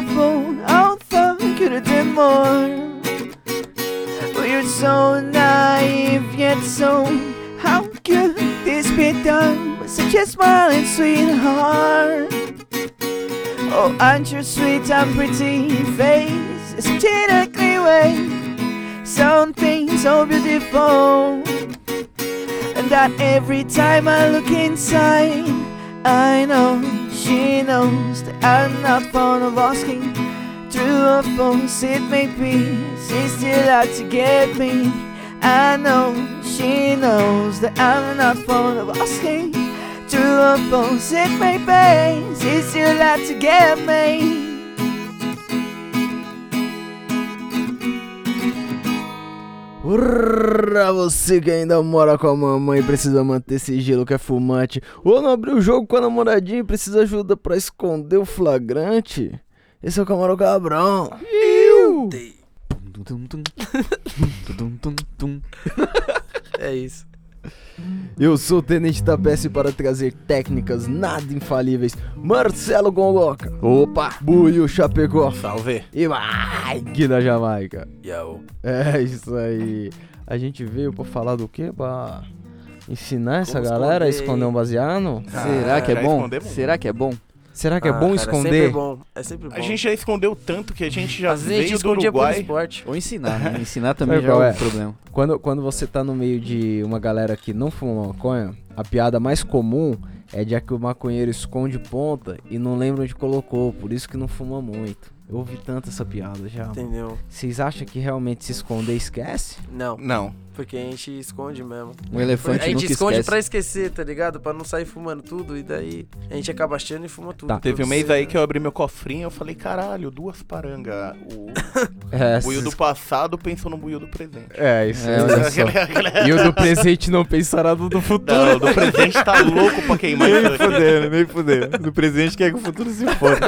awful. I thought I could have done more. But you're so naive yet so. How could this be done with such a smiling sweetheart? Oh, aren't your sweet and pretty face is such an ugly way? Something so beautiful. And that every time I look inside, I know she knows that I'm not fond of asking. True or false it may be, she still out to get me. I know she knows that I'm not fond of asking. True or false it may be, she still out to get me. Pra você que ainda mora com a mamãe e precisa manter sigilo que é fumante, ou não abriu o jogo com a namoradinha e precisa ajuda pra esconder o flagrante, esse é o Camarão Cabrão. É isso. Eu sou o Tenente da PS para trazer técnicas nada infalíveis, Marcelo Gongoca. Opa! Buiu Chapecó. Salve! E Mike da Jamaica. Yo. É isso aí. A gente veio pra falar do quê? Pra ensinar essa Como galera a esconder. esconder um baseado? Será que é bom? Será que é bom? Será que é Ah, bom cara, esconder? É sempre bom. É sempre bom. A gente já escondeu tanto que a gente já Às vezes a gente veio do escondia por Uruguai. esporte. Ou ensinar, né? Ensinar também já é um é? problema. Quando, quando você tá no meio de uma galera que não fuma maconha, a piada mais comum é de que o maconheiro esconde ponta e não lembra onde colocou, por isso que não fuma muito. Eu ouvi tanto essa piada já. Entendeu? Vocês acham que realmente se esconder esquece? Não, Não. Porque a gente esconde mesmo. Um elefante a gente nunca esconde esquece. pra esquecer, tá ligado? Pra não sair fumando tudo e daí a gente acaba achando e fuma tudo. Tá. Teve um mês cedo. aí que eu abri meu cofrinho e eu falei, caralho, duas parangas. O É, buio do passado pensou no buio do presente. é isso É, olha só. E o do presente não pensará no do futuro. Não, o do presente tá louco pra queimar isso aqui. fudendo, nem fudendo. No presente quer que o futuro se foda.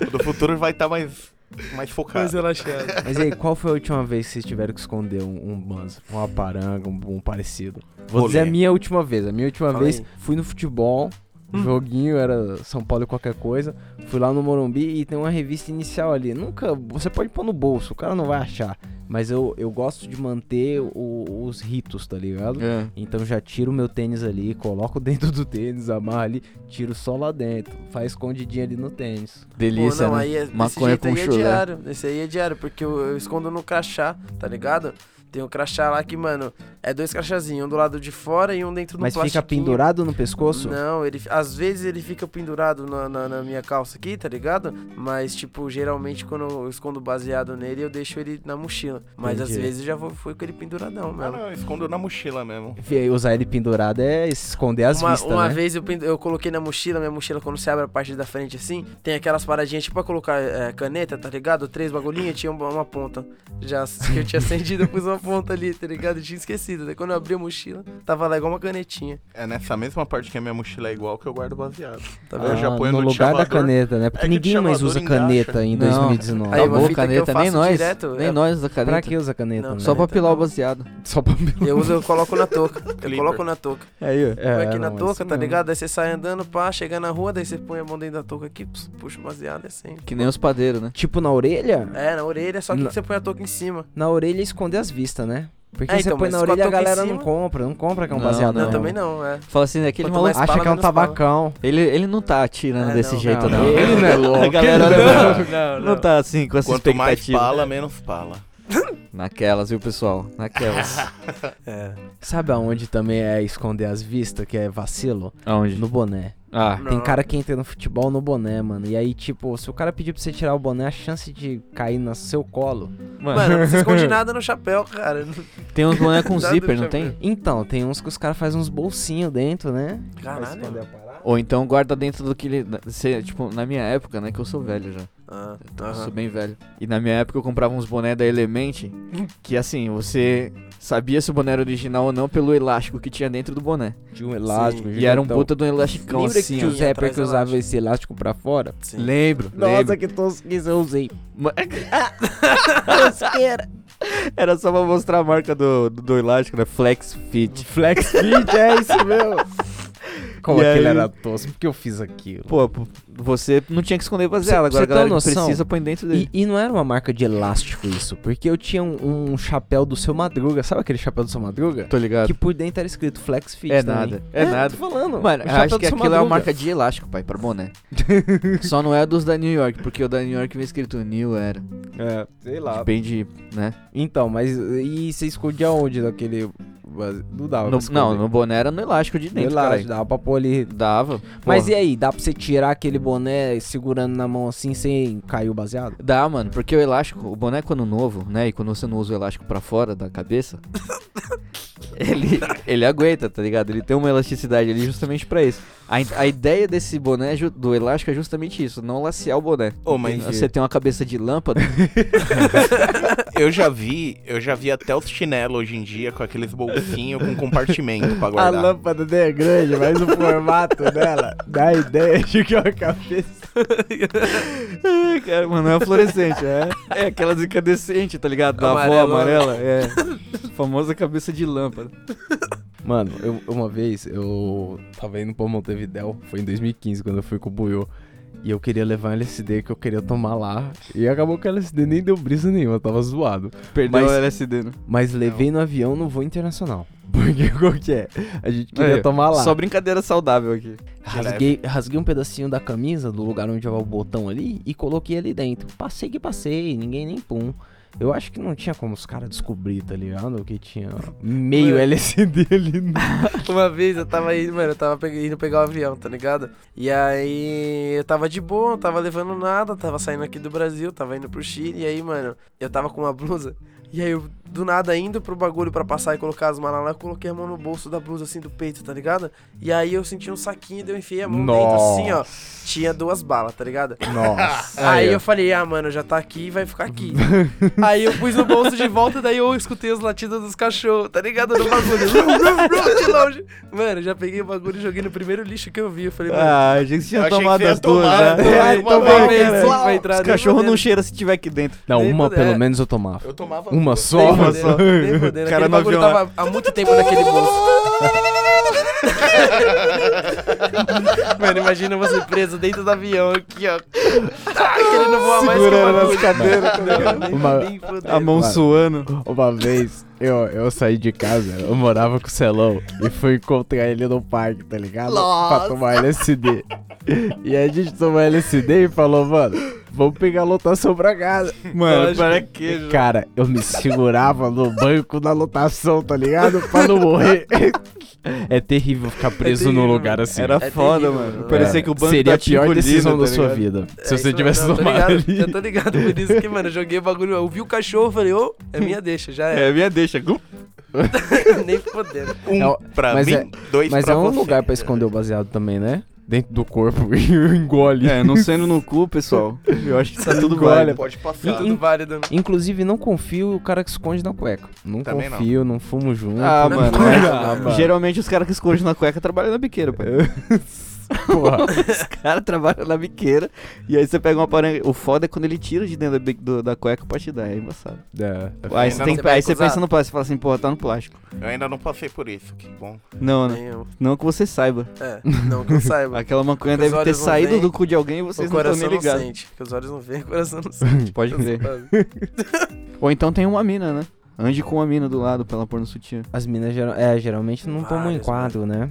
O do futuro vai estar mais, mais Mais focado. relaxado. Mas aí, qual foi a última vez que vocês tiveram que esconder um, um banzo, uma paranga, um, um parecido? Vou Rolê. dizer a minha última vez. A minha última Fala vez aí. fui no futebol, Hum. joguinho, era São Paulo e qualquer coisa. Fui lá no Morumbi e tem uma revista inicial ali. Nunca. Você pode pôr no bolso, o cara não vai achar. Mas eu, eu gosto de manter o- os ritos, tá ligado? É. Então já tiro meu tênis ali, coloco dentro do tênis, amarro ali, tiro só lá dentro. Faz escondidinho ali no tênis. Delícia, Pô, não, né? aí é, Maconha jeito com aí é diário. Esse aí é diário, porque eu, eu escondo no crachá, tá ligado? Tem um crachá lá que, mano, é dois crachazinhos, um do lado de fora e um dentro do Mas fica pendurado no pescoço? Não, ele às vezes ele fica pendurado na, na, na minha calça aqui, tá ligado? Mas, tipo, geralmente quando eu escondo baseado nele, eu deixo ele na mochila. Mas às Entendi. vezes já vou, foi com ele penduradão Ah, mesmo. não, eu escondo na mochila mesmo. Usar ele pendurado é esconder as uma vistas, uma né? vez eu, eu coloquei na mochila, minha mochila, quando você abre a parte da frente assim, tem aquelas paradinhas tipo pra colocar é, caneta, tá ligado? Três bagulhinhos, tinha uma, uma ponta. Já que eu tinha acendido, eu pus uma ponta ali, tá ligado? Eu tinha esquecido. Daí quando eu abri a mochila, tava lá igual uma canetinha. É nessa mesma parte que a minha mochila é igual que eu guardo baseado. Tá Ah, vendo? eu já ponho no no lugar da caneta, né? Porque É ninguém mais usa engacha. caneta em Não. 2019. Aí, uma Acabou caneta, nem nós. direto, nem é- nós da caneta. Pra que usa caneta? Não, né? Só pra pilar o não. baseado. Só pra Eu uso, eu coloco na touca. Eu coloco na touca. Aí. É, Põe aqui na não, touca, tá não. ligado? Aí você sai andando, pá, chega na rua, daí você põe a mão dentro da touca aqui, puxa o baseado, é sempre. Que nem os padeiros, né? Tipo na orelha? É, na orelha, só que você põe a touca em cima. Na orelha esconder as né? Porque É, você então, põe na orelha a galera cima- não compra, não compra que é um Não, baseado. Não, não. também não, é. Fala assim, aquele Quanto maluco. mais Acha fala, que é um fala. tabacão. Ele, ele não tá atirando É, desse não, jeito, não. Ele não é louco. A galera não, não, tá assim com essa Quanto mais expectativa. pala, menos pala. Naquelas, viu, pessoal? Naquelas. É. Sabe aonde também é esconder as vistas, que é vacilo? Aonde? No boné. Ah, Tem Não. cara que entra no futebol no boné, mano. E aí, tipo, se o cara pedir pra você tirar o boné, a chance de cair no seu colo. Mano, não se esconde nada no chapéu, cara. tem uns boné com zíper, não tem? Então, tem uns que os caras fazem uns bolsinhos dentro, né? Caralho. Ou então guarda dentro do que ele. se- Tipo, na minha época, né? Que eu sou velho já. Ah, Eu sou bem velho. E na minha época eu comprava uns boné da Element. Que assim, você sabia se o boné era original ou não pelo elástico que tinha dentro do boné. Tinha um elástico. E era um puta de um elasticão Lembra assim, que ó. o Zé atrás que usava elástico. esse elástico pra fora? Sim. Lembro, Nossa, lembro. que tosquice eu usei. Tosqueira. Era só pra mostrar a marca do, do, do elástico, né? Flex Fit. Flex Fit, é isso mesmo. Como E aquele aí- era tosco, porque eu fiz aquilo. Pô, você não tinha que esconder baseado. Agora você a galera noção? precisa põe dentro dele. E, e não era uma marca de elástico isso, porque eu tinha um, um chapéu do seu Madruga, sabe aquele chapéu do seu Madruga? Tô ligado. Que por dentro era escrito Flex Fit É também. nada, é nada. Tô falando. Mano, acho que aquilo é uma Madruga. marca de elástico, pai, pra boné. Só não é dos da New York, porque o da New York vem escrito New Era. É, sei lá. Depende, né? Então, mas e você escondia onde daquele... Não dava No- não, no boné era no elástico de No dentro, elástico, caralho. dava pra pôr ali. Dava. Mas Porra. e aí, dá pra você tirar aquele boné segurando na mão assim sem cair o baseado? Dá, mano, porque o elástico, o boné quando novo, né? E quando você não usa o elástico pra fora da cabeça, ele, ele aguenta, tá ligado? Ele tem uma elasticidade ali justamente pra isso. A, a ideia desse boné, é do elástico, é justamente isso, não lacear o boné. Ô, mas Você tem uma cabeça de lâmpada, eu já vi, eu já vi até os chinelos hoje em dia com aqueles bolsinhos com compartimento pra A guardar. lâmpada dele é grande, mas o formato dela dá a ideia de que é uma cabeça. Cara, mano, não é fluorescente, é, é aquelas incandescentes, tá ligado? Da avó Amarelo, amarela, é. Famosa cabeça de lâmpada. Mano, eu- uma vez eu tava indo pra Montevidéu, foi em 2015 quando eu fui com o Buiô. E eu queria levar um LSD que eu queria tomar lá. E acabou que o LSD nem deu brisa nenhuma, tava zoado. Perdeu Mas- o LSD, né? Mas levei no avião no voo internacional. Porque qual que é? A gente queria Aí, tomar lá. Só brincadeira saudável aqui. Rasguei, rasguei um pedacinho da camisa do lugar onde tava o botão ali e coloquei ali dentro. Passei que passei, ninguém nem pum. Eu acho que não tinha como os caras descobrir, tá ligado? Que tinha meio Mano. LSD ali no... Uma vez eu tava indo, mano, eu tava indo pegar o avião, tá ligado? E aí eu tava de boa, não tava levando nada, tava saindo aqui do Brasil, tava indo pro Chile, e aí, mano, eu tava com uma blusa. E aí eu, do nada, indo pro bagulho pra passar e colocar as malas lá, eu coloquei a mão no bolso da blusa, assim, do peito, tá ligado? E aí eu senti um saquinho, daí eu enfiei a mão dentro, assim, ó. Tinha duas balas, tá ligado? Nossa. Aí eu falei, ah, mano, já tá aqui, vai ficar aqui. aí eu pus no bolso de volta, daí eu escutei os latidos dos cachorros, tá ligado? No bagulho. De longe. Mano, já peguei o bagulho e joguei no primeiro lixo que eu vi. Eu falei, mano. Ah, a gente Eu tinha achei que tomado você ia as duas, tomar, né? né? Tomei, Uma tomei, entrar, Os cachorros não fodendo. cheiram se tiver aqui dentro. Não, uma pelo menos eu tomava. Eu tomava Uma duas. Só? Nem fodendo. Cara no bagulho avião, tava há muito tempo naquele bolso. Mano, imagina você preso dentro do avião aqui, ó. Tá, querendo voar mais que o Segurando bagulho. nas cadeiras, tá Não, ligado? nem- Uma- nem fodendo. A mão suando. Uma vez eu, eu saí de casa, eu morava com o Celão e fui encontrar ele no parque, tá ligado? Pra tomar LSD. E a gente tomou LSD e falou, mano, vamos pegar a lotação pra casa. Mano, para que? Cara, eu me segurava no banco da lotação, tá ligado? Pra não morrer. É terrível ficar preso num terrível, lugar assim. Era É foda, terrível, mano. mano. Parecia É, que o banco Seria tá a pior engolindo, decisão tá da sua vida. É Se você isso tivesse não, tomado ligado, ali. Eu tô ligado por isso que, mano, eu joguei o bagulho. Eu vi o cachorro, falei, ô, é minha deixa, já É, é. minha deixa. Nem fodendo. Um É pra mas mim, é- dois Mas pra é um você. lugar pra esconder o baseado também, né? Dentro do corpo e engole. É, não sendo no cu, pessoal. Eu acho que tá tudo Engole. válido. Pode passar. Tudo válido. Inclusive, não confio o cara que esconde na cueca. Não Também não. confio, não. fumo junto. Ah, Não, mano. não, é. não, não, mano. Geralmente os caras que escondem na cueca trabalham na biqueira, pai. Porra. Os caras trabalham na biqueira e aí você pega uma paranga. O foda é quando ele tira de dentro da, do- da cueca pra te dar, é embaçado. É, Aí ainda você, tem, aí você pensa no plástico, você fala assim, porra, tá no plástico. Eu ainda não passei por isso, que bom. Não, né? Eu. Não que você saiba. É, não que eu saiba. Aquela maconha deve ter saído veem, do cu de alguém e vocês não estão coração nem não ligados. sente. Porque os olhos não veem, o coração não sente. Pode crer. Ou então tem uma mina, né? Ande com uma mina do lado pra ela pôr no sutiã. As minas geral- é, geralmente não tomam Várias, enquadro, né?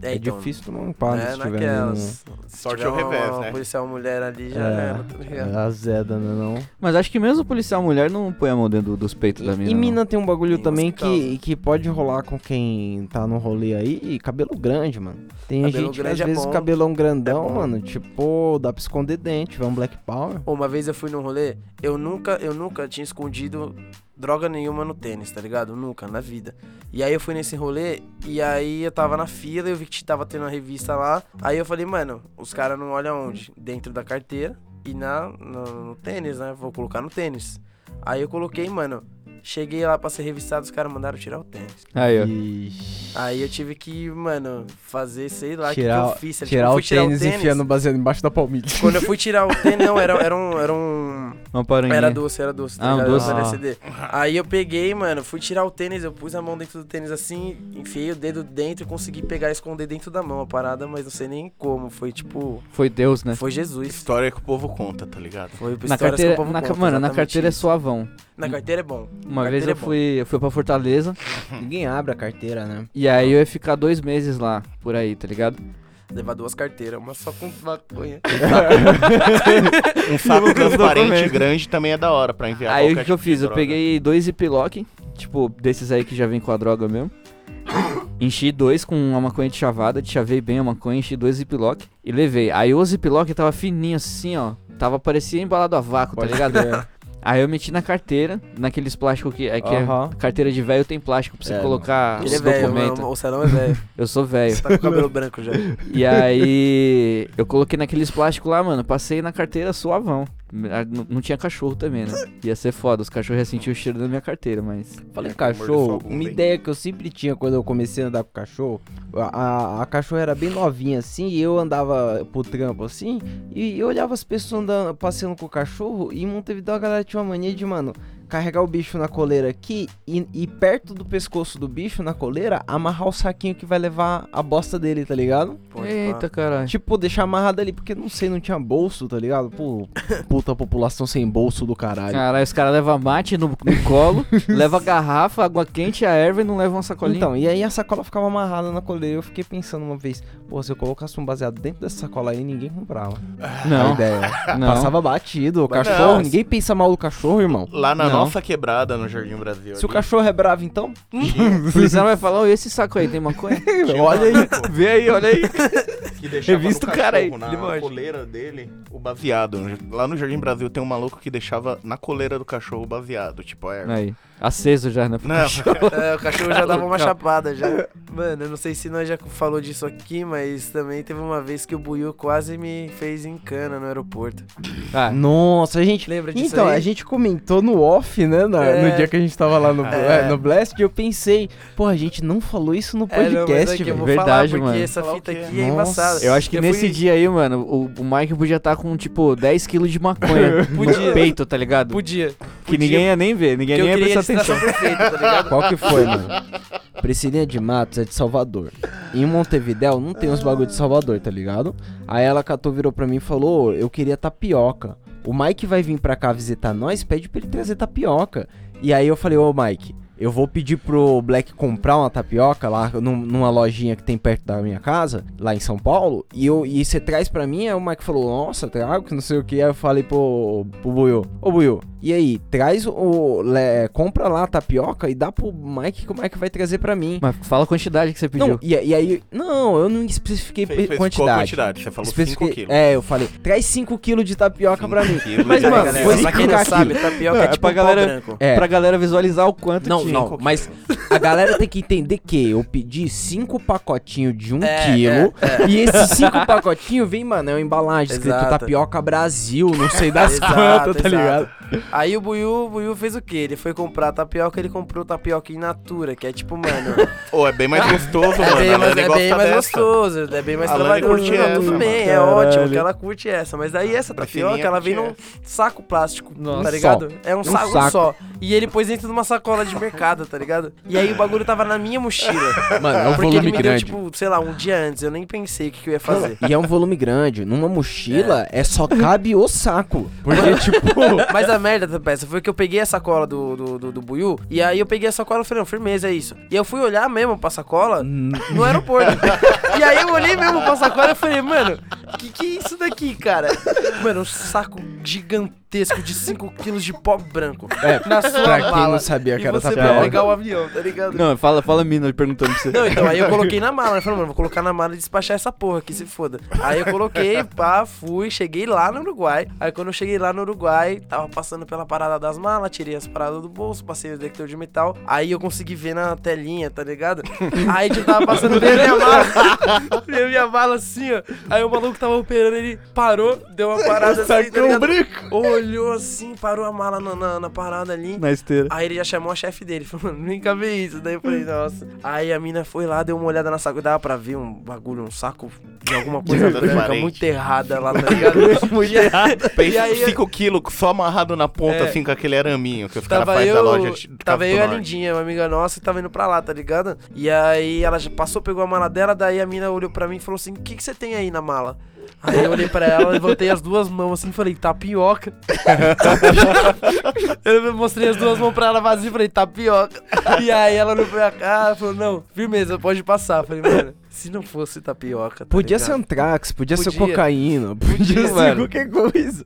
É, então, difícil tomar um enquadro É, se tiver naquelas. Se Sorte tiver ao revés, uma, né? Uma policial mulher ali já É, era, tá ligado? é azeda, né não? Mas acho que mesmo o policial mulher não põe a mão dentro do- dos peitos da mina. E não. mina tem um bagulho Tem também que que, pode rolar com quem tá no rolê aí, e cabelo grande, mano. Tem Cabelo gente que às é vezes bom. cabelão grandão, É mano, tipo, dá pra esconder dente, vai um Black Power. Uma vez eu fui num rolê, eu nunca, eu nunca tinha escondido droga nenhuma no tênis, tá ligado? Nunca, na vida. E aí eu fui nesse rolê, e aí eu tava na fila, eu vi que tava tendo uma revista lá. Aí eu falei, mano, os caras não olham onde? Dentro da carteira e na, no, no tênis, né? Vou colocar no tênis. Aí eu coloquei, mano. Cheguei lá pra ser revistado, os caras mandaram tirar o tênis. Aí, ó. Aí eu tive que, mano, fazer, sei lá, o que, que tirar eu fiz. Tipo, tirar eu o fui tirar tênis, e enfiando baseado embaixo da palmilha. Quando eu fui tirar o tênis, não, era, era um. Era um Uma paranguinha. Era doce, era doce. tá Ah, um doce? Era Ah. Aí eu peguei, mano, fui tirar o tênis, eu pus a mão dentro do tênis assim, enfiei o dedo dentro e consegui pegar e esconder dentro da mão a parada, mas não sei nem como. Foi tipo. Foi Deus, né? Foi Jesus. História que o povo conta, tá ligado? Foi Na histórias que o carteira, povo na, conta, mano, na carteira é suavão. Na carteira é bom. Uma Carteira vez é eu bom. fui, eu fui pra Fortaleza Ninguém abre a carteira, né? e aí eu ia ficar dois meses lá, por aí, tá ligado? Levar duas carteiras, uma só com maconha. Um saco transparente grande também é da hora pra enviar Aí o que, que eu tipo fiz? Eu peguei dois ziplock, tipo, desses aí que já vem com a droga mesmo. Enchi dois com uma maconha de chavada, chavei bem a maconha, enchi dois ziplock e levei. Aí o ziplock tava fininho assim, ó. Tava, parecia embalado a vácuo, tá Pode ligado? Aí eu meti na carteira, naqueles plásticos que. É que é- carteira de velho tem plástico pra você É, colocar Ele os é velho, documentos. mano, o Celão é velho. Eu sou velho. Você tá com o cabelo branco já. E aí, eu coloquei naqueles plásticos lá, mano. Passei na carteira suavão. Ah, Não, não tinha cachorro também, né? Ia ser foda, os cachorros iam sentir o cheiro da minha carteira, mas. Falei É, cachorro, uma ideia que eu sempre tinha quando eu comecei a andar com cachorro, a, a, a cachorra era bem novinha assim, e eu andava pro trampo assim, e eu olhava as pessoas andando, passeando com o cachorro, e em Montevideo a galera tinha uma mania de, mano, carregar o bicho na coleira aqui, e, e perto do pescoço do bicho, na coleira, amarrar o saquinho que vai levar a bosta dele, tá ligado? Pode Eita, caralho. Tipo, deixar amarrado ali, porque não sei, não tinha bolso, tá ligado? Pô, puta população sem bolso do caralho. Caralho, os caras levam mate no, no colo, leva garrafa, água quente, a erva e não levam uma sacolinha. Então, e aí a sacola ficava amarrada na coleira. Eu fiquei pensando uma vez, pô, se eu colocasse um baseado dentro dessa sacola aí, ninguém comprava. A não, ideia. não. Passava batido. O cachorro, não. ninguém pensa mal do cachorro, irmão. Lá na Não. Nossa quebrada, no Jardim Brasil. Se o ali, cachorro é bravo, então. O policial vai falar, esse saco aí tem maconha? olha aí. maluco Vê aí, olha aí. Que deixava Revista no o cara aí, Na coleira dele, o baseado. Lá no Jardim Brasil tem um maluco que deixava na coleira do cachorro o baseado, tipo a erva. Aí, aceso já, né? Não, É, o cachorro já dava uma chapada já. Mano, eu não sei se nós já falou disso aqui, mas também teve uma vez que o Buiu quase me fez em cana no aeroporto. Ah, Nossa, a gente. Lembra disso Então, aí? a gente comentou no off, né? na- É. No dia que a gente tava lá no, É. é, no Blast, e eu pensei, pô, a gente não falou isso no É, não, mas podcast, velho. vou Verdade, falar, porque mano. essa fita aqui é embaçada. eu acho que Eu nesse fui- dia aí, mano, o, o Mike podia estar com, tipo, 10kg de maconha Podia. no peito, tá ligado? Podia. Que ninguém ia nem ver, ninguém Que eu nem ia prestar atenção. perfeita, tá ligado? Qual que foi, mano? Priscilinha de Matos é de Salvador. Em Montevidéu não tem os bagulho de Salvador, tá ligado? Aí ela catou, virou pra mim e falou: "Ô, Eu queria tapioca. O Mike vai vir pra cá visitar nós, pede pra ele trazer tapioca. E aí eu falei: Ô Mike, eu vou pedir pro Black comprar uma tapioca lá num- numa lojinha que tem perto da minha casa, lá em São Paulo. E eu e você traz pra mim. Aí o Mike falou: Nossa, trago, que não sei o que. Aí eu falei pro, pro Buiu: Ô Buiu, e aí, traz o. le- compra lá a tapioca e dá pro Mike que o Mike vai trazer pra mim. Mas fala a quantidade que você pediu. Não, e, e aí. Não, eu não especifiquei Fez- fez quantidade. qual quantidade? Você falou 5 Especifiquei- quilos. É, eu falei, traz 5kg de tapioca pra mim. quilos. Mas, Aí, mano, galera, pra quem não sabe, tapioca Não, é é tipo pra um galera- branco. É. Pra galera visualizar o quanto Não, tinha. Não, mas a galera tem que entender que eu pedi cinco pacotinhos de um É, quilo e esses cinco pacotinhos vem, mano, é uma embalagem escrito Exato. tapioca Brasil, não sei das Exato, quantas, tá exato. ligado? Aí o Buiu, o Buiu fez o quê? Ele foi comprar tapioca, ele comprou tapioca in natura, que é tipo, mano, Ô, é bem mais gostoso, é mano. bem A mais, é bem mais dessa. gostoso, é bem mais A Lani trabalhoso. curte Não, essa, tudo mano. bem, é Caralho. ótimo que ela curte essa, mas daí essa tapioca, ela vem curte num saco plástico, Nossa. tá ligado? É um, Um saco, saco. só. E ele pôs dentro de uma sacola de tá ligado? E aí o bagulho tava na minha mochila. Mano, é um porque ele volume me deu, grande. tipo, sei lá, um dia antes, eu nem pensei o que, que eu ia fazer. E é um volume grande. Numa mochila é, só cabe o saco. Porque, tipo. Mas a merda da peça foi que eu peguei a sacola do, do, do, do Buiu, e aí eu peguei a sacola e falei, não, firmeza, é isso. E eu fui olhar mesmo pra sacola no aeroporto. e aí eu olhei mesmo pra sacola e falei, mano, que que é isso daqui, cara? Mano, um saco gigantesco de 5 quilos de pó branco É, na sua pra quem mala. não sabia que era você tapioca. pra pegar o avião, tá ligado? Não, fala, fala a mina perguntando pra você. Não, então aí eu coloquei na mala, né? Falei, mano, vou colocar na mala e despachar essa porra aqui, se foda. Aí eu coloquei, pá, fui, cheguei lá no Uruguai. Aí quando eu cheguei lá no Uruguai, tava passando pela parada das malas, tirei as paradas do bolso, passei o detector de metal. Aí eu consegui ver na telinha, tá ligado? Aí eu tava passando a minha mala, ver a minha mala assim, ó. Aí o maluco tava operando, ele parou, deu uma parada assim, tá ligado? Olhou assim, parou a mala na, na, na parada ali. Na esteira. Aí ele já chamou a chefe dele, falou, nem cabe isso. Daí eu falei, nossa. Aí a mina foi lá, deu uma olhada na saco, dava pra ver um bagulho, um saco de alguma coisa branca muito errada lá, tá ligado? Muito E E aí- 5 quilos só amarrado na ponta, É. assim, com aquele araminho que os caras Tava fazem eu, da loja de tava eu e a. Lindinha, uma amiga nossa, que tava indo pra lá, tá ligado? E aí ela já passou, pegou a mala dela, daí a mina olhou pra mim e falou assim: O que, que você tem aí na mala? Aí eu olhei pra ela, levantei as duas mãos assim e falei, tapioca. eu mostrei as duas mãos pra ela vazia e falei, tapioca. E aí ela olhou pra cá e falou, não, firmeza, pode passar. Eu falei, mano, se não fosse tapioca. Tá Podia ligado? ser antrax, podia, ser Podia. cocaína, podia, Podia, ser mano. qualquer coisa.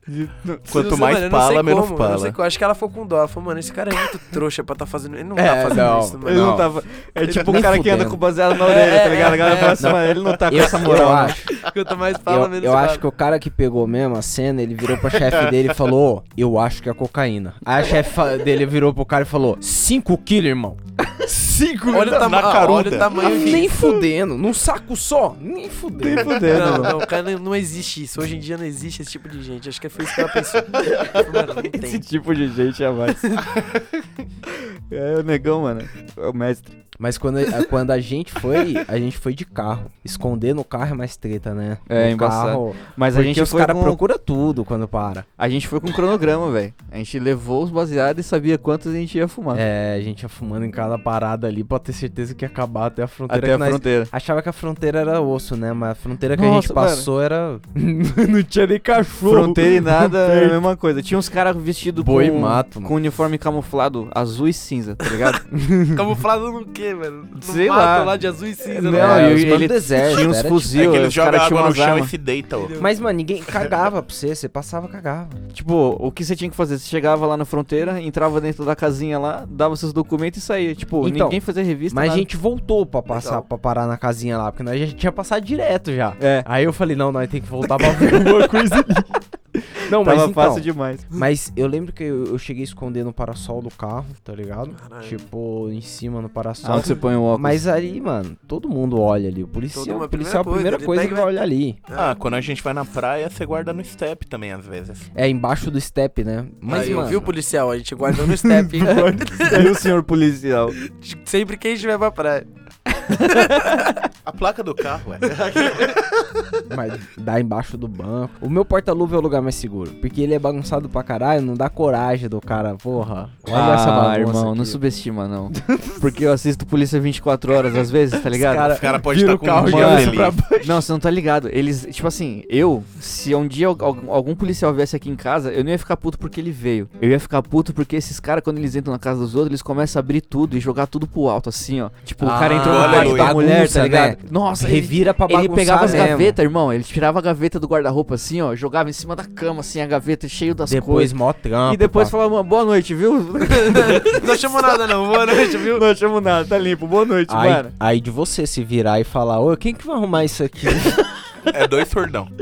Quanto Mano, mais eu não sei pala, menos como, eu não sei pala. Eu acho que ela ficou com dó. Ela falou, mano, esse cara é muito trouxa pra tá fazendo. Ele não É, tá fazendo não. isso, mano. Ele não Não. tava. É tipo Nem o cara que anda fudendo. com baseado na orelha, É, tá ligado? A galera é, fala assim, mano, ele não tá com Eu, essa eu moral. né? acho, Quanto mais fala, eu, menos eu fala. acho que o cara que pegou mesmo a cena, ele virou pra chefe dele e falou, "Ô, eu acho que é cocaína. Aí a chefe dele virou pro cara e falou, 5 quilos, irmão. 5 Olha o, na tama caruda. olha o tamanho disso. Nem fudendo, num saco só, nem fudendo. Nem fudendo, Não, mano. não, cara, não, não existe isso. Hoje em dia não existe esse tipo de gente. Acho que foi isso que ela pensou. Mano, não Esse tipo de gente é mais. é o negão, mano. É o mestre. Mas quando a, quando a gente foi, a gente foi de carro. Esconder no carro é mais treta, né? É, no embaçado. carro. Mas a gente os foi caras com... procuram tudo quando para. A gente foi com cronograma, velho. A gente levou os baseados e sabia quantos a gente ia fumar. É, a gente ia fumando em cada parada ali pra ter certeza que ia acabar até a fronteira. Até a fronteira. Achava que a fronteira era osso, né? Mas a fronteira que a Nossa, gente passou era. não tinha nem cachorro. Fronteira e nada é a mesma coisa. Tinha uns caras vestidos Boi com, mato, mano. com uniforme camuflado azul e cinza, tá ligado? Camuflado no quê, velho? No Sei mato lá. lá de azul e cinza. Não, né? É, ele mano deserto, tinha uns fuzil, É que tinham água no chão armas. e se deitam. Mas, mano, ninguém cagava pra você. Você passava, cagava. Tipo, o que você tinha que fazer? Você chegava lá na fronteira, entrava dentro da casinha lá, dava seus documentos e saía. Tipo, Então, ninguém fazia revista. Mas a nada. gente voltou pra passar, Legal. pra parar na casinha lá, porque nós já tinha passado direto já. É, Aí eu falei, não, nós tem que voltar pra ver alguma coisa ali. Não, mas então, fácil demais. Mas eu lembro que eu, eu cheguei a esconder no parasol do carro, tá ligado? Caralho. Tipo, em cima no parasol. Onde você põe o óculos? Mas ali, mano, todo mundo olha ali. O policial, mundo, o policial é a primeira coisa, coisa que vai olhar ali. Ah, quando a gente vai na praia, você guarda no step também, às vezes. É embaixo do step, né? Mas, Aí eu mano, vi o policial, a gente guardou no step? E o senhor policial? Sempre que a gente vai pra praia. A placa do carro, é. mas dá embaixo do banco. O meu porta-luva é o lugar mais seguro. Porque ele é bagunçado pra caralho, não dá coragem do cara, porra. Olha essa ah, bagunça. irmão, aqui. não subestima, não. Porque eu assisto Polícia 24 horas às vezes, tá ligado? cara- Os caras podem Vira estar o com um carro e pra baixo. Não, você não tá ligado. Eles, tipo assim, eu, se um dia al- al- algum policial viesse aqui em casa, eu não ia ficar puto porque ele veio. Eu ia ficar puto porque esses caras, quando eles entram na casa dos outros, eles começam a abrir tudo e jogar tudo pro alto, assim, ó. Tipo, o cara Ah, entrou no da mulher, tá ligado? né? Nossa, ele, Revira pra ele bagunçar pegava as mesmo. gavetas, irmão. Ele tirava a gaveta do guarda-roupa, assim, ó. Jogava em cima da cama, assim, a gaveta cheio das Depois coisas. mó trampo. E depois pá. falava, boa noite, viu? Não chamou nada, não. Boa noite, viu? não chamo nada, tá limpo. Boa noite, Aí, mano. aí de você se virar e falar, ô, quem que vai arrumar isso aqui? É dois surdão.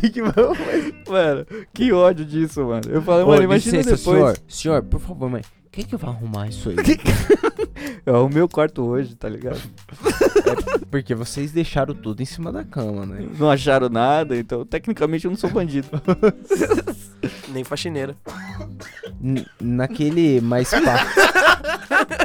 quem que vai arrumar isso? Mano, que ódio disso, mano. Eu falei, Ô, mano, imagina licença, depois. senhor. Senhor, por favor, mãe. Quem que vai arrumar isso aí? É o meu quarto hoje, tá ligado? Porque vocês deixaram tudo em cima da cama, né? Não acharam nada, então tecnicamente eu não sou bandido. Nem faxineira. N- naquele mais pá.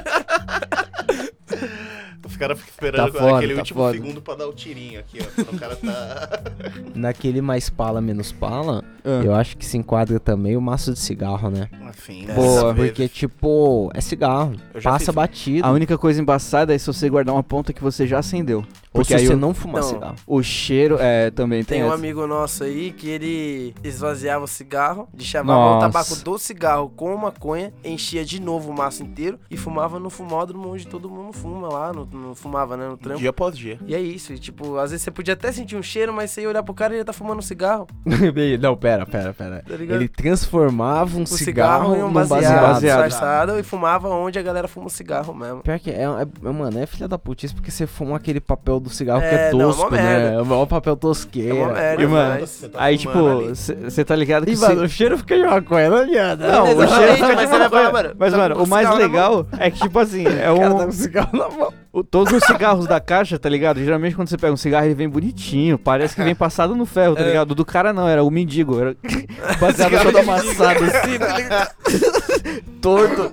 Os caras ficam esperando Tá foda, aquele tá último foda. segundo pra dar o tirinho aqui, ó. Quando o cara tá. naquele mais pala, menos pala, Ah. eu acho que se enquadra também o maço de cigarro, né? Assim, Boa, vezes. Porque, tipo, é cigarro. Passa fiz- batido. A única coisa embaçada é se você guardar uma ponta que você já acendeu. Ou Porque se aí você o, não fumar Não. cigarro. o cheiro é também tem, Tem um essa. amigo nosso aí que ele esvaziava o cigarro, deixava o tabaco do cigarro com maconha, enchia de novo o maço inteiro e fumava no fumódromo onde todo mundo fuma lá, no, no- fumava, né, no trampo. Dia após dia. E é isso, e, tipo, às vezes você podia até sentir um cheiro, mas você ia olhar pro cara e ele tá fumando um cigarro, não, pera, pera, pera. tá? Ele transformava um um cigarro, cigarro em um baseado. baseado. disfarçado e fumava onde a galera fuma o cigarro mesmo. Pior que é, é, é, mano, é filha da putice porque você fuma aquele papel do cigarro que É, é não, é tosco, né? merda. É o maior papel É uma merda, E, mano, mas... Tá Aí, tipo, você tá ligado que E, se- mano, o cheiro fica de maconha, não adianta. Não, o Exatamente, cheiro fica mas de maconha. mano, Mas, tá mano, o mais cigarro na legal é que, tipo assim, é O cara tá um... com cigarro na mão. O- todos os cigarros da caixa, tá ligado? Geralmente quando você pega um cigarro, ele vem bonitinho, parece que vem passado no ferro, tá É. ligado? Do cara não, era o mendigo, era baseado todo amassado assim, tá ligado? Torto.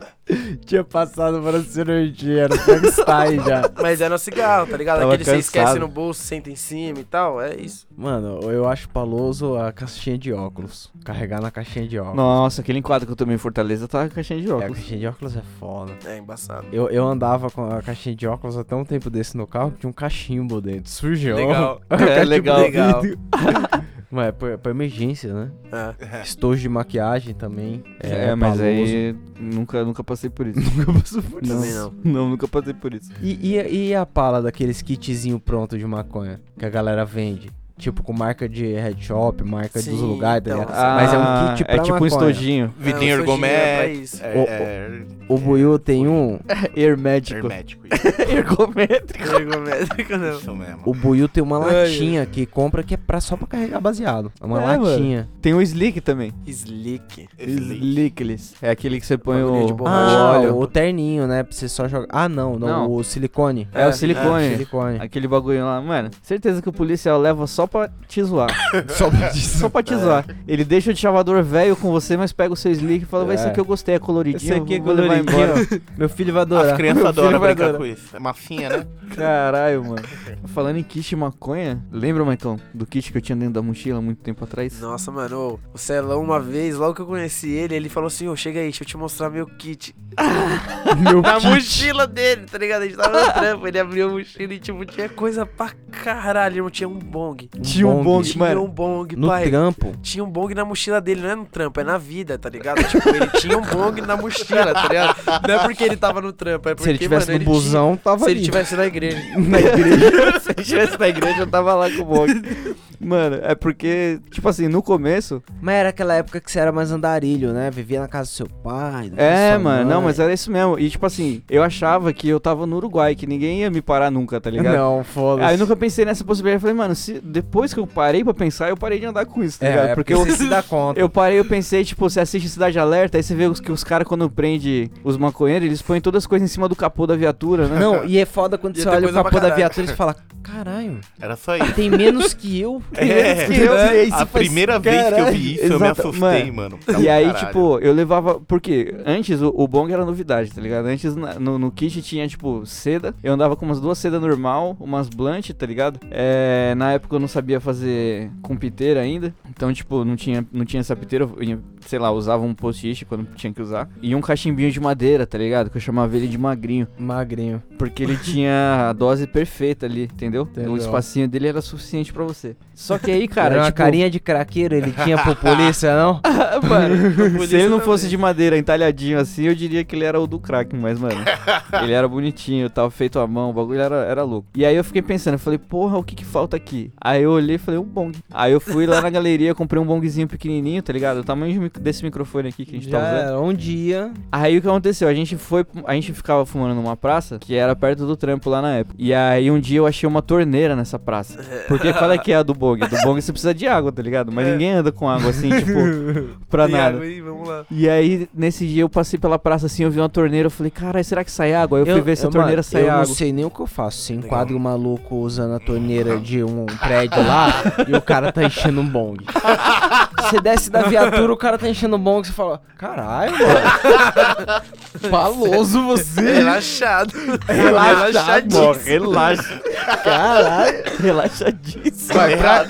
Tinha passado para cirurgia, era Frankenstein já. Mas é no cigarro, tá ligado? Tava Aquele que você esquece no bolso, senta em cima e tal, é isso. Mano, eu acho paloso a caixinha de óculos. Carregar na caixinha de óculos. Nossa, aquele enquadro que eu tomei em Fortaleza tava com caixinha de É, a óculos. caixinha de óculos é foda. É embaçado. Eu, eu andava com a caixinha de óculos até um tempo desse no carro, que tinha um cachimbo dentro. Sujou. Legal. É, legal. Legal. Mas é pra, pra emergência, né? É. Estojo de maquiagem também. É, mas paloso. aí nunca, nunca passei por isso. Nunca passou por isso. Também não. Não, nunca passei por isso. E, e, e a pala daqueles kitzinho pronto de maconha que a galera vende? Tipo, com marca de headshop, marca dos Sim, lugares, tá então, ligado? Ah, Mas é um kit pra É tipo um maconha. estojinho. Vidinho É, o é ergométrico. É, O- é, O Buiu tem um. Hermético. hermético. Ergométrico. Ergométrico não. Isso mesmo. O Buiu tem uma latinha que compra que é pra, só pra carregar baseado. É uma É, mano. latinha. Tem o Slick também. Slick. Slickless. É aquele que você põe o, de o. Ah, óleo. o terninho, né? Pra você só jogar. Ah, não, não, Não. o silicone. É, o É, silicone. Silicone. Aquele bagulho lá. Mano, certeza que o policial leva só pra te zoar. Só pra só pra te zoar. Ele deixa o chavador velho com você, mas pega o seu Slick e fala, vai, esse É. aqui eu gostei, é coloridinho, Esse aqui é coloridinho. embora. Meu filho vai As adorar. crianças Meu filho adoram vai brincar adorar. com isso. É massinha, né? Caralho, mano. Falando em kit de maconha, lembra, Maicon, do kit que eu tinha dentro da mochila muito tempo atrás? Nossa, mano, o Celão uma vez, logo que eu conheci ele, ele falou assim, ô, chega aí, deixa eu te mostrar meu kit. Meu Na mochila dele, tá ligado? A gente tava no trampo, ele abriu a mochila e, tipo, tinha coisa pra caralho, irmão. Tinha um bong. Tinha um bong, Tinha mano. um bong, No pai. trampo. Tinha um bong na mochila dele, não é no trampo, é na vida, tá ligado? Tipo, ele tinha um bong na mochila, tá ligado? Não é porque ele tava no trampo, é porque, Se ele tivesse mano, no ele busão, tava tinha- Se ali. ele tivesse na igreja. na igreja. Se ele estivesse na igreja, eu tava lá com o bong. Mano, é porque, tipo assim, no começo. Mas era aquela época que você era mais andarilho, né? Vivia na casa do seu pai. da É, sua mano, não, mãe. mas era isso mesmo. E, tipo assim, eu achava que eu tava no Uruguai, que ninguém ia me parar nunca, tá ligado? Não, foda-se. Aí eu nunca pensei nessa possibilidade. Eu falei, mano, se, depois que eu parei pra pensar, eu parei de andar com isso, tá ligado? É, porque porque eu, você se dá conta. eu parei, eu pensei, tipo, você assiste Cidade Alerta, aí você vê os, que os caras, quando prende os maconheiros, eles põem todas as coisas em cima do capô da viatura, né? Não, e é foda quando Ia você olha o capô da caralho. viatura e você fala, caralho, Era só isso. tem menos que eu. Tem É, que eu. né? E A faz, primeira vez que eu "Caralho." vi isso, eu me assustei, mano. mano. E aí, Caralho. tipo, eu levava. Porque antes o, o bong era novidade, tá ligado? Antes na- no, no kit tinha, tipo, seda. Eu andava com umas duas sedas normal, umas blunt, tá ligado? É, na época eu não sabia fazer com piteira ainda. Então, tipo, não tinha, não tinha essa piteira. Eu sei lá, usava um post-it quando tinha que usar. E um cachimbinho de madeira, tá ligado? Que eu chamava ele de magrinho. Magrinho. Porque ele tinha a dose perfeita ali, entendeu? Entendeu. O espacinho dele era suficiente pra você. Só que aí, Cara, era uma tipo, carinha de craqueiro, ele tinha por polícia, não? Mano, se ele não também. fosse de madeira entalhadinho assim, eu diria que ele era o do crack, mas, mano, ele era bonitinho, tava feito à mão, o bagulho era, era louco. E aí eu fiquei pensando, eu falei, porra, o que que falta aqui? Aí eu olhei e falei, um bong. Aí eu fui lá na galeria, comprei um bongzinho pequenininho, tá ligado? O tamanho desse microfone aqui que a gente Já tá usando. era um dia. Aí o que aconteceu? A gente foi, a gente ficava fumando numa praça que era perto do trampo lá na época. E aí um dia eu achei uma torneira nessa praça. Porque qual é que é a do bong? A do bong você precisa de água, tá ligado? Mas É. ninguém anda com água assim, tipo, pra Tem nada. água aí, vamos lá. E aí, nesse dia, eu passei pela praça assim, eu vi uma torneira, eu falei, caralho, será que sai água? Aí eu, fui ver se a eu, torneira sai eu água. não sei nem o que eu faço. Legal. enquadra um maluco usando a torneira de um prédio lá e o cara tá enchendo um bong. Você desce da viatura, o cara tá enchendo um bong, você fala, caralho, mano. Paloso você. Relaxado. Ó, relaxa. Caralho. Relaxadíssimo. Vai pra...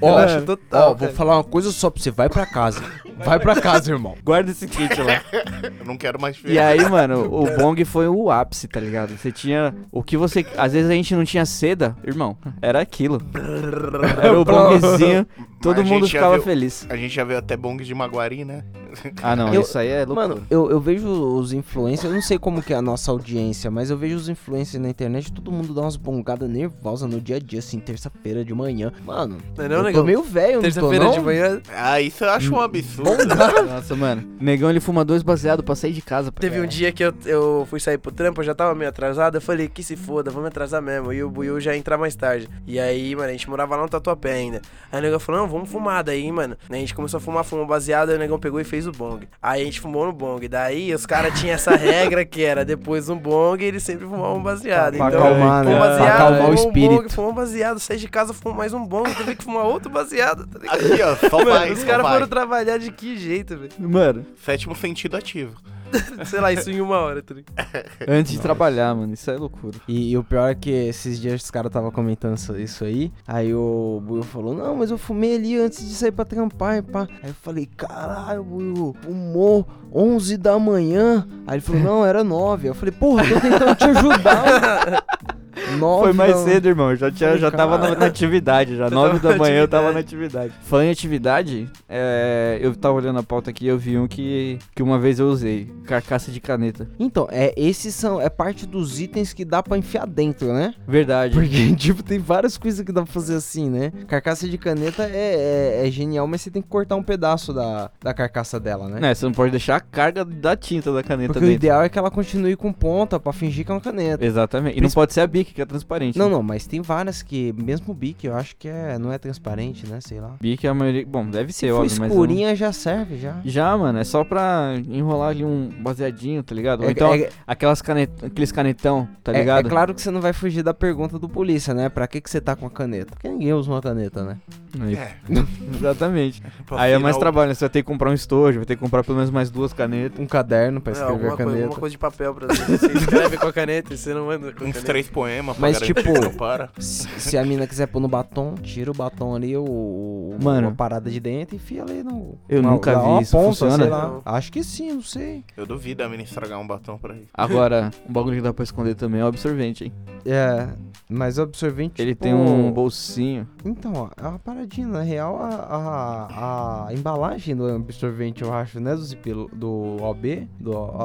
Ó, Relaxa total, ó, vou falar uma coisa só pra você. Vai pra casa. Vai pra casa, irmão. Guarda esse kit lá. Eu não quero mais ver. E aí, mano, o bong foi o ápice, tá ligado? Você tinha. O que você. Às vezes a gente não tinha seda, irmão. Era aquilo. Era o bongzinho. Todo mundo ficava viu- feliz. A gente já viu até bong de Maguari, né? Ah, não, Eu- isso aí é loucura. Mano, eu, eu vejo os influencers, eu não sei como que é a nossa audiência, mas eu vejo os influencers na internet, todo mundo dá umas bongadas nervosas no dia a dia, assim, terça-feira de manhã. Mano, Não é não, eu tô negão? meio velho, não tô Terça-feira de manhã. Ah, isso eu acho um absurdo. Nossa, mano. Negão ele fuma dois baseados pra sair de casa. Teve um dia que eu, eu fui sair pro trampo, eu já tava meio atrasado, eu falei, que se foda, vamos atrasar mesmo. E o Buiu já ia entrar mais tarde. E aí, mano, a gente morava lá no Tatuapé ainda. Aí o negão falou, não, vamos fumar daí, mano. Aí a gente começou a fumar, fumou baseado, aí o negão pegou e fez o bong. Aí a gente fumou no bong. Daí os caras tinham essa regra que era depois um bong, eles sempre fumavam baseado. Pra então, acalmar, né? Pra baseado, acalmar o fumou um espírito. bong, fumou baseado, saí de casa, fumou mais um bong, teve que fumar outro baseado, tá ligado? Aqui, ó, só Mano, vai, os caras foram trabalhar de que jeito, velho? Mano, Sétimo sentido ativo. Sei lá, isso em uma hora, tá ligado? antes de trabalhar, mano, isso é loucura. E, e o pior é que esses dias os caras estavam comentando isso, isso aí. Aí o Buiu falou: Não, mas eu fumei ali antes de sair pra trampar e pá. Aí eu falei: Caralho, Buiu, fumou 11 da manhã. Aí ele falou: Não, era 9. Eu falei: Porra, tô tentando te ajudar. 9 Foi mais da- cedo, irmão. Já, tinha, já tava na, na atividade, já. Já 9 tava da manhã eu tava atividade. na atividade. Falando em atividade, é, eu tava olhando a pauta aqui e eu vi um que, que uma vez eu usei. Carcaça de caneta. Então, é, esses são. É parte dos itens que dá pra enfiar dentro, né? Verdade. Porque, tipo, tem várias coisas que dá pra fazer assim, né? Carcaça de caneta é, é, é genial, mas você tem que cortar um pedaço da, da carcaça dela, né? É, você não pode deixar a carga da tinta da caneta Porque o dentro. ideal é que ela continue com ponta pra fingir que é uma caneta. Exatamente. E não Princip- pode ser a que é transparente. Não, né? não, mas tem várias que, mesmo o bique, eu acho que é, não é transparente, né? Sei lá. Bique é a maioria. Bom, deve Se ser, for óbvio, mas. eu não- escurinha, já serve, já. Já, mano, é só pra enrolar ali um baseadinho, tá ligado? Ou É- então é- aquelas canet... aqueles canetão, tá É- ligado? É, claro que você não vai fugir da pergunta do polícia, né? Pra que, que você tá com a caneta? Porque ninguém usa uma caneta, né? Aí- É. Exatamente. pra Aí é mais o- trabalho, né? Você vai ter que comprar um estojo, vai ter que comprar pelo menos mais duas canetas. Um caderno pra É, escrever a coisa, caneta. alguma coisa de papel pra você. Você escreve com a caneta e você não manda com a Uns caneta. três poemas pra Mas, garantir tipo, que não para. Se, se a mina quiser pôr no batom, tira o batom ali, o, o- Mano. uma parada de dentro e enfia ali no. Eu uma- nunca vi isso. ponta, Funciona? sei lá. Acho que sim, não sei. Eu duvido a mina estragar um batom pra isso. Agora, um bagulho que dá pra esconder também é o absorvente, hein? É, mas o absorvente. Ele tipo, tem um bolsinho. Então, ó, é uma paradinha. Na real, a, a, a embalagem do absorvente, eu acho, né? Do, do OB, do, ó,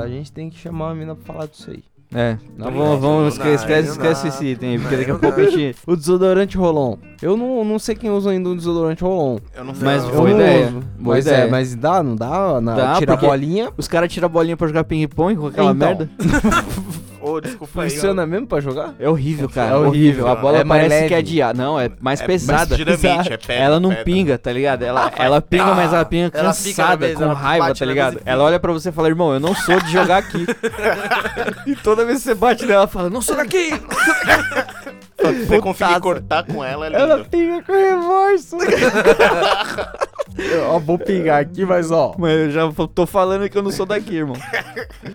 a gente tem que chamar a mina pra falar disso aí. É. Não, não, vamos, vamos não esquece, esquece, não esquece esse item aí, porque daqui a pouco a gente. O desodorante Rolon. Eu não, não sei quem usa ainda o desodorante Rolon. Eu não sei. Mas não. Eu Boa ideia, uso. boa mas, ideia. É, mas dá, não dá? Na, Dá, tira a bolinha. Os caras tiram a bolinha pra jogar ping-pong com aquela Então. merda. Ô, desculpa aí. Funciona mesmo pra jogar? É horrível, cara. É horrível. A bola É parece que é leve. de ar. Não, é mais É pesada. mais dinamite, é pedra, ela não pedra. pinga, tá ligado? Ela, Ah, ela pinga, Ah, mas ela pinga ela cansada, mesa, com raiva, tá ligado? Ela olha pra você e fala, irmão, eu não sou de jogar aqui. e toda vez que você bate nela, ela fala, não sou daqui! Você conseguir cortar com ela, é lindo. Ela pinga com remorso. Ó, vou pingar aqui, mas ó. Mas eu já tô falando que eu não sou daqui, irmão.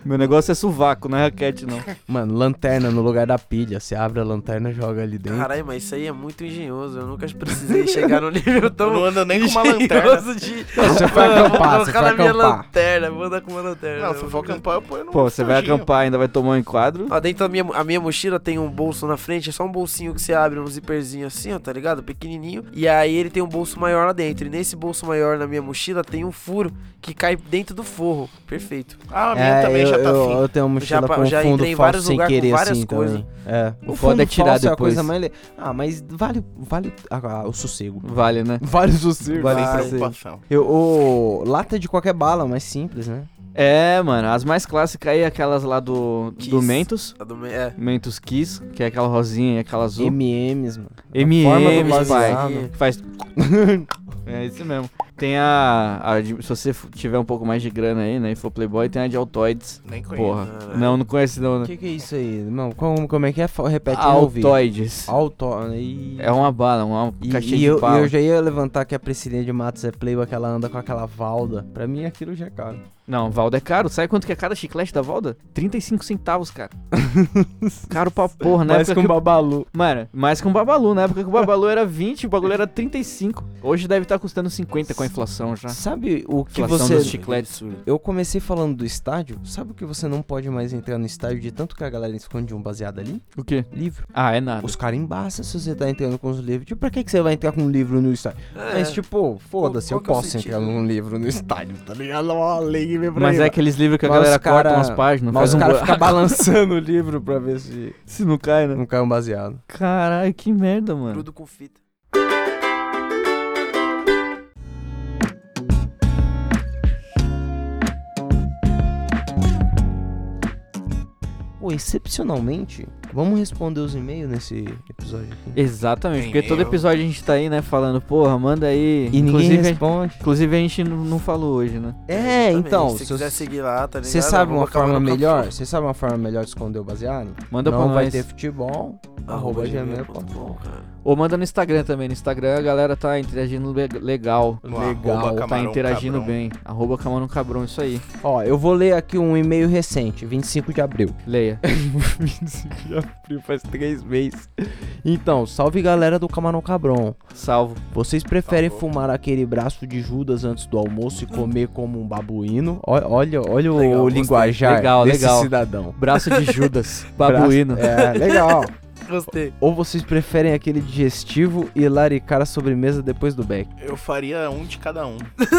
Meu negócio é sovaco, não é raquete, não. Mano, lanterna no lugar da pilha. Você abre a lanterna, joga ali dentro. Caralho, mas isso aí é muito engenhoso. Eu nunca precisei chegar no nível tão não ando nem com uma lanterna. de... Você foi Mano, acampar, vou você colocar foi na minha acampar. lanterna, vou andar com uma lanterna. Não, se eu for acampar, eu ponho no Pô, você vai acampar, ainda vai tomar um enquadro. Ó, dentro da minha, a minha mochila tem um bolso na frente, é só um bolsinho que você abre, um zíperzinho assim, ó, tá ligado? Pequenininho. E aí ele tem um bolso maior lá dentro. E nesse bolso maior na minha mochila tem um furo que cai dentro do forro. Perfeito. Ah, a minha É, também eu, já tá eu, fim. eu tenho uma mochila Já com já fundo entrei em falso vários sem lugares com querer várias assim coisas. também. É, o, O foda é tirar falso é a depois. coisa mais... le- Ah, mas vale, vale ah, ah, o sossego. Vale, né? Vale o sossego. Vale Sem Vai. preocupação. Eu, o, lata de qualquer bala, mais simples, né? É, mano, as mais clássicas aí, aquelas lá do, do. Mentos. A do É. Mentos Kiss, que é aquela rosinha e aquela azul. M&M's, mano. M&M's, pai. faz... é isso mesmo. Tem a, a de- Se você tiver um pouco mais de grana aí, né, e for playboy, tem a de Altoides. Nem conheço. Porra. Caralho. Não, não conhece não, O né? que, que é isso aí? Não, como, como é que é? Repete. Altoides. Alto... E... É uma bala, uma E, caixinha e de eu, bala. e eu já ia levantar que a Priscilinha de Matos é playboy, que ela anda com aquela valda. Pra mim aquilo já é caro. Não, Valda é caro. Sabe quanto que é cada chiclete da Valda? 35 centavos, cara. caro pra porra, né? Mais que um babalu. Mano, mais que um Babalu. Na época que o Babalu era 20, o bagulho era 35. Hoje deve estar custando 50 com a inflação já. Sabe o que Inflação você... dos chicletes. Eu comecei falando do estádio. Sabe o que você não pode mais entrar no estádio de tanto que a galera esconde um baseado ali? O quê? Livro. Ah, é nada. Os caras embaçam se você tá entrando com os livros. Tipo, pra que, que você vai entrar com um livro no estádio? É. Mas, tipo, foda-se, eu é posso entrar num livro no estádio, tá ligado? Uma lei vem pra Mas aí, é aqueles livros que a galera cara- corta umas páginas, Mas um caras buraco. ficam balançando o livro pra ver se Se não cai, né? não cai um baseado. Caralho, que merda, mano. Tudo com fita. Pô, excepcionalmente, Vamos responder os e-mails nesse episódio aqui. Exatamente, porque todo episódio a gente tá aí, né, falando, porra, manda aí. E ninguém inclusive, responde. inclusive a gente não, não falou hoje, né? É, Exatamente. então. Se se quiser você- seguir lá, tá ligado? Você sabe uma forma melhor? Você sabe uma forma melhor de esconder o baseado? Manda Não pra vai nós. ter futebol. Arroba gmail.com. Ou manda no Instagram também. No Instagram a galera tá interagindo le- legal. No Legal, Tá interagindo Cabrão. bem. Arroba Camarão Cabrão, isso aí. Ó, eu vou ler aqui um e-mail recente, 25 de abril. Leia. 25 de abril, faz três meses. Então, salve galera do Camarão Cabrão. Salvo. Vocês preferem Salvou. fumar aquele braço de Judas antes do almoço e comer como um babuíno? Ó- Olha, olha Legal, o linguajar Legal, desse legal. cidadão. Braço de Judas. Babuíno. Braço- É, legal. Gostei. Ou vocês preferem aquele digestivo e laricar a sobremesa depois do beck? Eu faria um de cada um.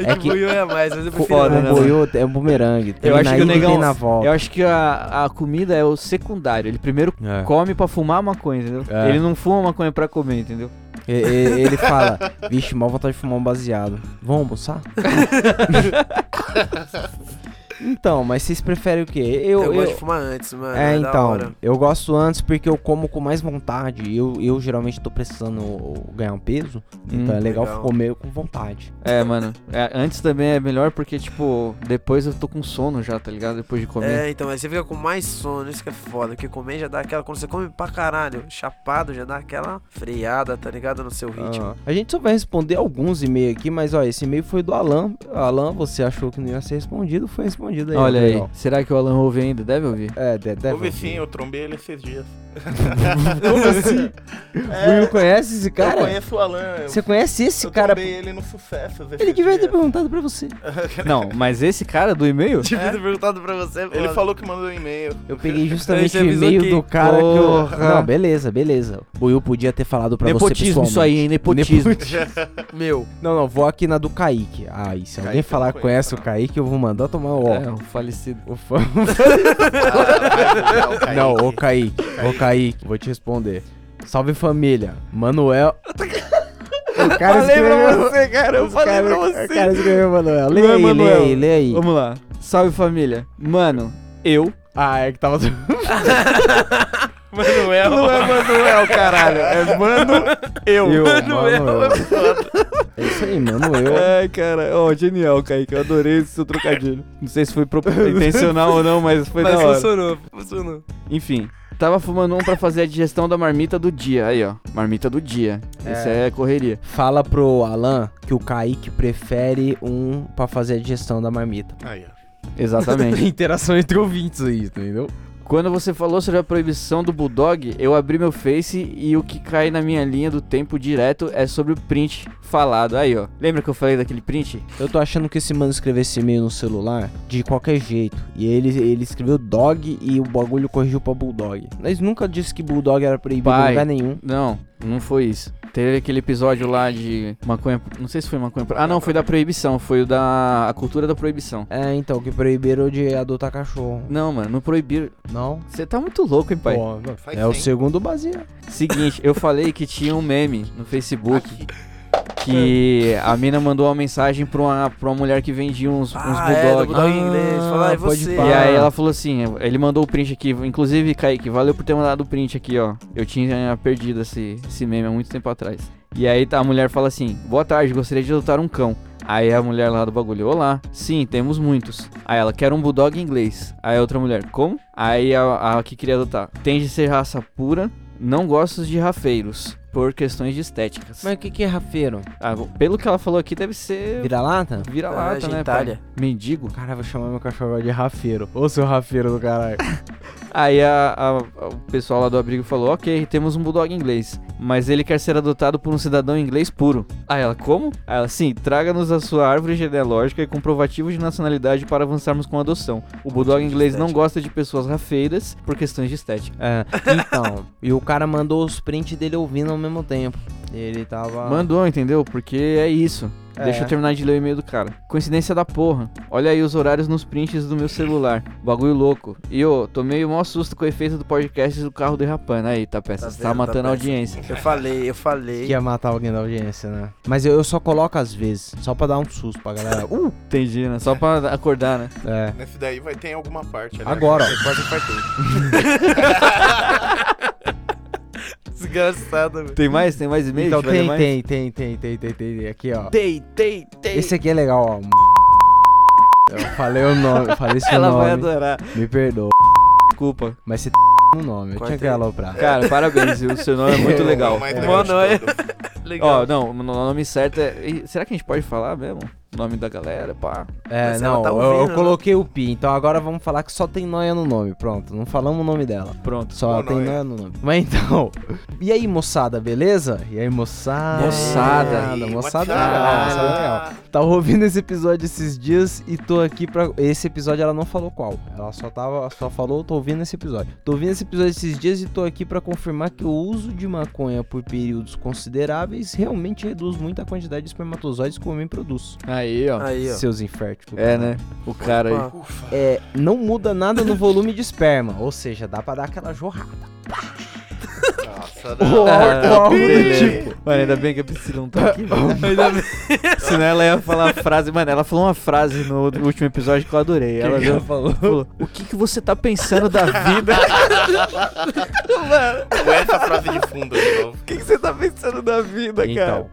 É que- Boiô é mais, mas eu prefiro Foda, o né, boiô é um bumerangue. Tem Eu acho na que o negão- na volta. Eu acho que a, a comida é o secundário. Ele primeiro É. come pra fumar maconha, entendeu? É. Ele não fuma maconha pra comer, entendeu? E- e- Ele fala, vixe, mal vontade de fumar um baseado. Vamos almoçar? então, mas vocês preferem o quê? Eu, Eu, gosto eu- de fumar antes, mano. É, da então, hora. eu gosto antes porque eu como com mais vontade. Eu, eu geralmente tô precisando ganhar um peso, então Hum, é legal, legal. comer com vontade. É, mano. é, antes também é melhor porque, tipo, depois eu tô com sono já, tá ligado? Depois de comer. É, então, aí você fica com mais sono, isso que é foda. Porque comer já dá aquela. Quando você come pra caralho, chapado, já dá aquela freada, tá ligado? No seu ritmo. Ah, a gente só vai responder alguns e-mails aqui, mas ó, esse e-mail foi do Alan. Alan, você achou que não ia ser respondido, foi respondido aí. Olha aí. legal. Será que o Alan ouve ainda? Deve ouvir. É, de- deve. Houve sim, eu trombei ele esses dias. Como assim? É, Will conhece esse eu cara? conheço o Alan. eu- Você conhece esse eu cara? trombei ele no sucesso. Ele devia ter perguntado pra você. Não, mas esse cara do e-mail? Devia ter perguntado pra você, Ele falou que mandou um e-mail. Eu peguei justamente o e-mail que- do cara que eu... Não, beleza, beleza. O Will podia ter falado pra você Nepotismo isso aí, hein? Nepotismo. Meu. Não, não, vou aqui na do Kaique. Ah, e se alguém Kaique eu falar não que conheço, conhece o não. Kaique, eu vou mandar tomar o ó. É, o falecido. O fã... Ah, vai, Não, ô Kaique, ô Kaique, vou te responder. Salve família, Manuel. O cara Falei pra escreveu- você, cara, eu falei cara- pra você. O cara escreveu Manuel. Lê é aí, lê Manuel. aí, lê aí. Vamos lá. Salve família. Mano, eu. Ah, é que tava. Manuel. Não é Manuel, caralho. É Mano, eu. Eu, Manuel. Manuel. É isso aí, Manuel. Ai, cara. Ó, genial, Kaique. Eu adorei esse seu trocadilho. Não sei se foi pro- intencional ou não, mas foi Mas da hora. funcionou, funcionou. Enfim. Tava fumando um pra fazer a digestão da marmita do dia. Aí, ó. Marmita do dia. Isso é correria. Fala pro Alan que o Kaique prefere um pra fazer a digestão da marmita. Aí, ó. Exatamente. Interação entre ouvintes aí, entendeu? Quando você falou sobre a proibição do Bulldog, eu abri meu Face e o que cai na minha linha do tempo direto é sobre o print falado. Aí, ó. Lembra que eu falei daquele print? Eu tô achando que esse mano escreveu esse e-mail no celular de qualquer jeito. E ele, ele escreveu dog e o bagulho corrigiu pra bulldog. Mas nunca disse que bulldog era proibido Pai. em lugar nenhum. Não, não foi isso. Teve aquele episódio lá de maconha. Não sei se foi maconha. Ah, não, foi da proibição. Foi o da a cultura da proibição. É, então, que proibiram de adotar cachorro. Não, mano, não proibiram. Não? Você tá muito louco, hein, pai? Pô, Faz é o segundo baseado. Seguinte, eu falei que tinha um meme no Facebook Aqui. Que a mina mandou uma mensagem pra uma, pra uma mulher que vendia uns, uns Ah, é, do bulldog. inglês. Fala, Ah, e você? E aí ela falou assim, ele mandou o print aqui, inclusive, Kaique, valeu por ter mandado o print aqui, ó. Eu tinha perdido esse, esse meme há muito tempo atrás. E aí tá, a mulher fala assim, boa tarde, gostaria de adotar um cão. Aí a mulher lá do bagulho, olá, sim, temos muitos. Aí ela, quer um bulldog inglês. Aí a outra mulher, como? Aí a, a que queria adotar, tem de ser raça pura, não gosto de rafeiros, por questões de estéticas. Mas o que, que é rafeiro? Ah, pelo que ela falou aqui, deve ser Vira-lata? vira-lata, Ah, né, pai? Mendigo. Cara, eu vou chamar meu cachorro de rafeiro. Ô, seu rafeiro do caralho. Aí a- a- o pessoal lá do abrigo falou: Ok, temos um bulldog inglês, mas ele quer ser adotado por um cidadão inglês puro. Aí ela, como? Aí ela, sim, traga-nos a sua árvore genealógica e comprovativo de nacionalidade para avançarmos com a adoção. O bulldog inglês não gosta de pessoas rafeiras por questões de estética. É, então, e o cara mandou os prints dele ouvindo ao mesmo tempo. Ele tava. Mandou, entendeu? Porque é isso. É. Deixa eu terminar de ler o e-mail do cara. Coincidência da porra. Olha aí os horários nos prints do meu celular. Bagulho louco. E eu tomei o maior susto com o efeito do podcast do carro derrapando. Aí, tá peça. Tá Você tá vendo, matando a Tapeça? audiência. Eu falei, eu falei. Que ia matar alguém da audiência, né? Mas eu, eu só coloco às vezes, só pra dar um susto pra galera. Uh! Entendi, né? Só pra acordar, né? É. Nesse daí vai ter em alguma parte. ali. Agora, ó. Eu quase infartei. Desgraçado, velho. Tem mais? Tem mais e-mail? Então Vai tem, mais? tem, tem, tem, tem, tem, tem. Aqui, ó. Tem, tem, tem. Esse aqui é legal, ó. Eu falei o nome, eu falei seu Ela vai nome. adorar. Me perdoa. Desculpa. Mas você no nome, eu Corta tinha que aloprar. Cara, parabéns. O seu nome é muito O legal. mais O legal é-. Ó, não, o nome certo é. Será que a gente pode falar mesmo? O nome da galera, pá. É, Mas não, tá eu- ouvindo, eu, né? coloquei o Pi, então agora vamos falar que só tem noia no nome, pronto, não falamos o nome dela. Pronto. Só tem Noia. noia no nome. Mas então, e aí moçada, beleza? E aí moçada? Moçada. Ei, moçada, legal, moçada legal. Tava ouvindo esse episódio esses dias e tô aqui pra. Esse episódio ela não falou qual. Ela só tava. Só falou, tô ouvindo esse episódio. Tô ouvindo esse episódio esses dias e tô aqui pra confirmar que o uso de maconha por períodos consideráveis realmente reduz muito a quantidade de espermatozoides que o homem produz. Aí, ó. Aí, ó. Seus inférteis. É, né? O cara aí. Opa. É, não muda nada no volume de esperma. Ou seja, dá pra dar aquela jorrada. Nossa, O não. do beleza. tipo. Mano, ainda bem que a Priscila não tá aqui. Ainda bem. Senão ela ia falar a frase. Mano, ela falou uma frase no último episódio que eu adorei. Ela já já falou. falou: O que, que você tá pensando da vida? Com essa frase de fundo de novo. O que, que você tá pensando da vida, Então,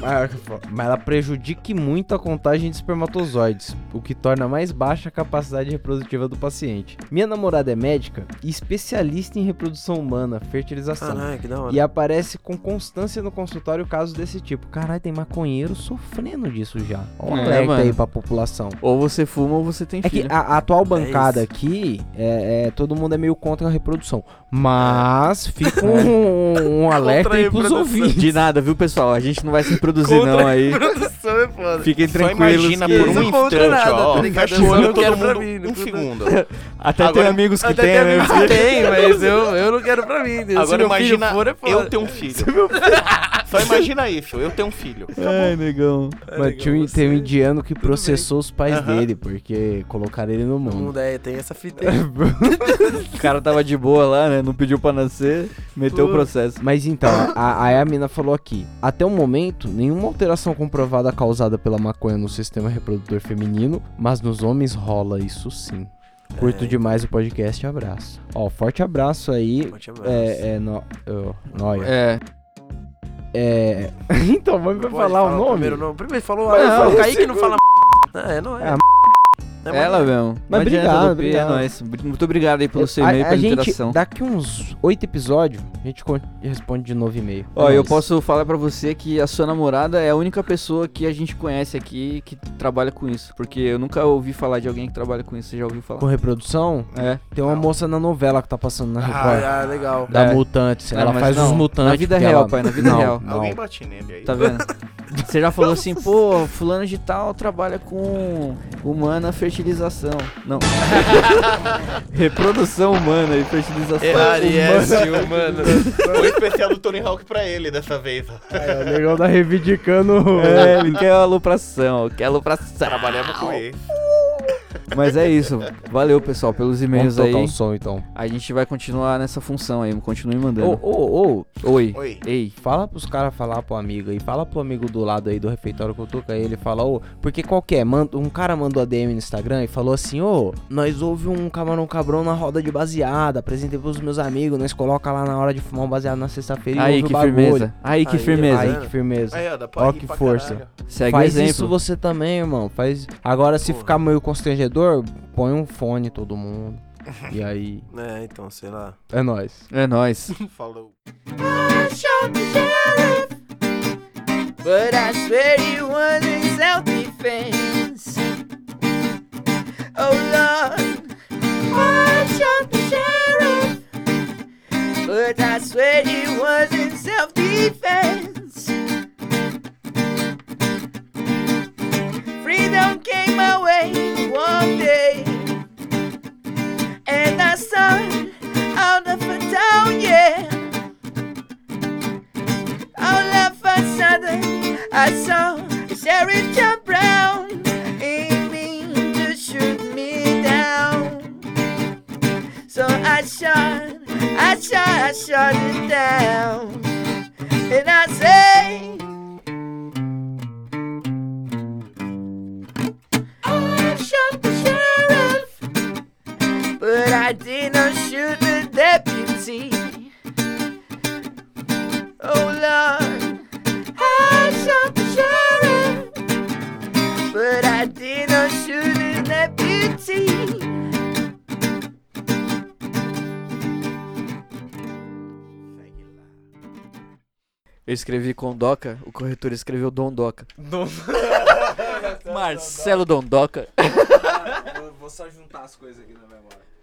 mas mas ela prejudica muito a contagem de espermatozoides, o que torna mais baixa a capacidade reprodutiva do paciente. Minha namorada é médica e especialista em reprodução humana, fertilização. Caralho, que da hora. E aparece com constância no consultório casos desse tipo. Caralho, tem maconheiro sofrendo disso já. Ó, É, alerta mano. aí pra população. Ou você fuma ou você tem É que filho. a, a atual bancada isso. aqui, é, é, todo mundo é meio contra a reprodução. Mas fica um, um alerta aí pros reprodução. ouvintes. De nada, viu, pessoal? A gente não vai se reproduzir, Contra não aí. Produção é foda. Fiquem tranquilos. imagina que- por um contra instante, nada, ó. Fecha o olho não todo mundo mim, um conta- segundo. Até Agora- tem amigos que tem, né? amigos que tem, mas eu, eu não quero pra mim. Agora imagina filho for, é eu ter um filho. Só imagina isso, eu ter um filho. Ai, negão. Mano, tinha um, você- tem um indiano que processou os pais dele, porque colocaram ele no O mundo. mundo é, tem essa fita aí. O cara tava de boa lá, né? Não pediu pra nascer, meteu o Pô. processo. Mas então, a, aí a mina falou aqui: até o momento, nenhuma alteração comprovada causada pela maconha no sistema reprodutor feminino, mas nos homens rola isso sim. Curto É. demais o podcast, abraço. Ó, forte abraço aí. Forte abraço. É, é, no, Noia. É. É. então, vamos Pode falar o nome? Primeiro, não. primeiro falou, ah, eu falou falei Kaique não fala É, não é. Ah, É Ela mesmo. Mas Não adianta, obrigado, Lupi, obrigado. É nóis. Muito obrigado aí pelo seu a, e-mail, a pela gente, interação. daqui uns oito episódios, a gente con- responde de novo e-mail. Ó, É eu nóis. posso falar pra você que a sua namorada é a única pessoa que a gente conhece aqui que trabalha com isso. Porque eu nunca ouvi falar de alguém que trabalha com isso. Você já ouviu falar? Com reprodução, É. tem uma moça na novela que tá passando na Record. Ah, ah, legal. Da É. Mutantes. Não, ela mas faz não, os mutantes. na vida porque real, ela- pai, na vida não, real. Não. Alguém bate nele aí. Tá vendo? Você já falou assim, pô, fulano de tal trabalha com humana fertilização. Não. Reprodução humana e fertilização. R.S. humano. Foi especial do Tony Hawk pra ele dessa vez. É, o negão tá reivindicando. É, ele quer alopração, quer alopração. Trabalhava com ele. Mas é isso. Valeu, pessoal, pelos Vamos e-mails tocar aí. o som então. A gente vai continuar nessa função aí, continue mandando. Ô, ô, ô, Oi. Oi. Ei. fala pros caras falar pro amigo aí. Fala pro amigo do lado aí do refeitório que eu tô com ele. Fala, ô, porque qualquer. Manda, um cara mandou a DM no Instagram e falou assim: ô, nós ouve um camarão cabrão na roda de baseada. Apresentei pros meus amigos. Nós coloca lá na hora de fumar um baseado na sexta-feira e Aí, ouve que o bagulho. firmeza. Aí, que Aí, firmeza. Aí, Tá que firmeza. Aí, ó, dá pra Ó que força. caralho. Segue Faz o exemplo. isso você também, irmão. Faz. Agora, se Porra. ficar meio constrangedor, põe um fone todo mundo. E aí, É, então, sei lá. é nóis. É nóis. Falou. But I swear it was in self-defense. Oh Lord, I shot the sheriff. But I swear escrevi Condoca, o corretor escreveu Dondoca. Marcelo Dondoca. Vou só juntar as coisas aqui na memória.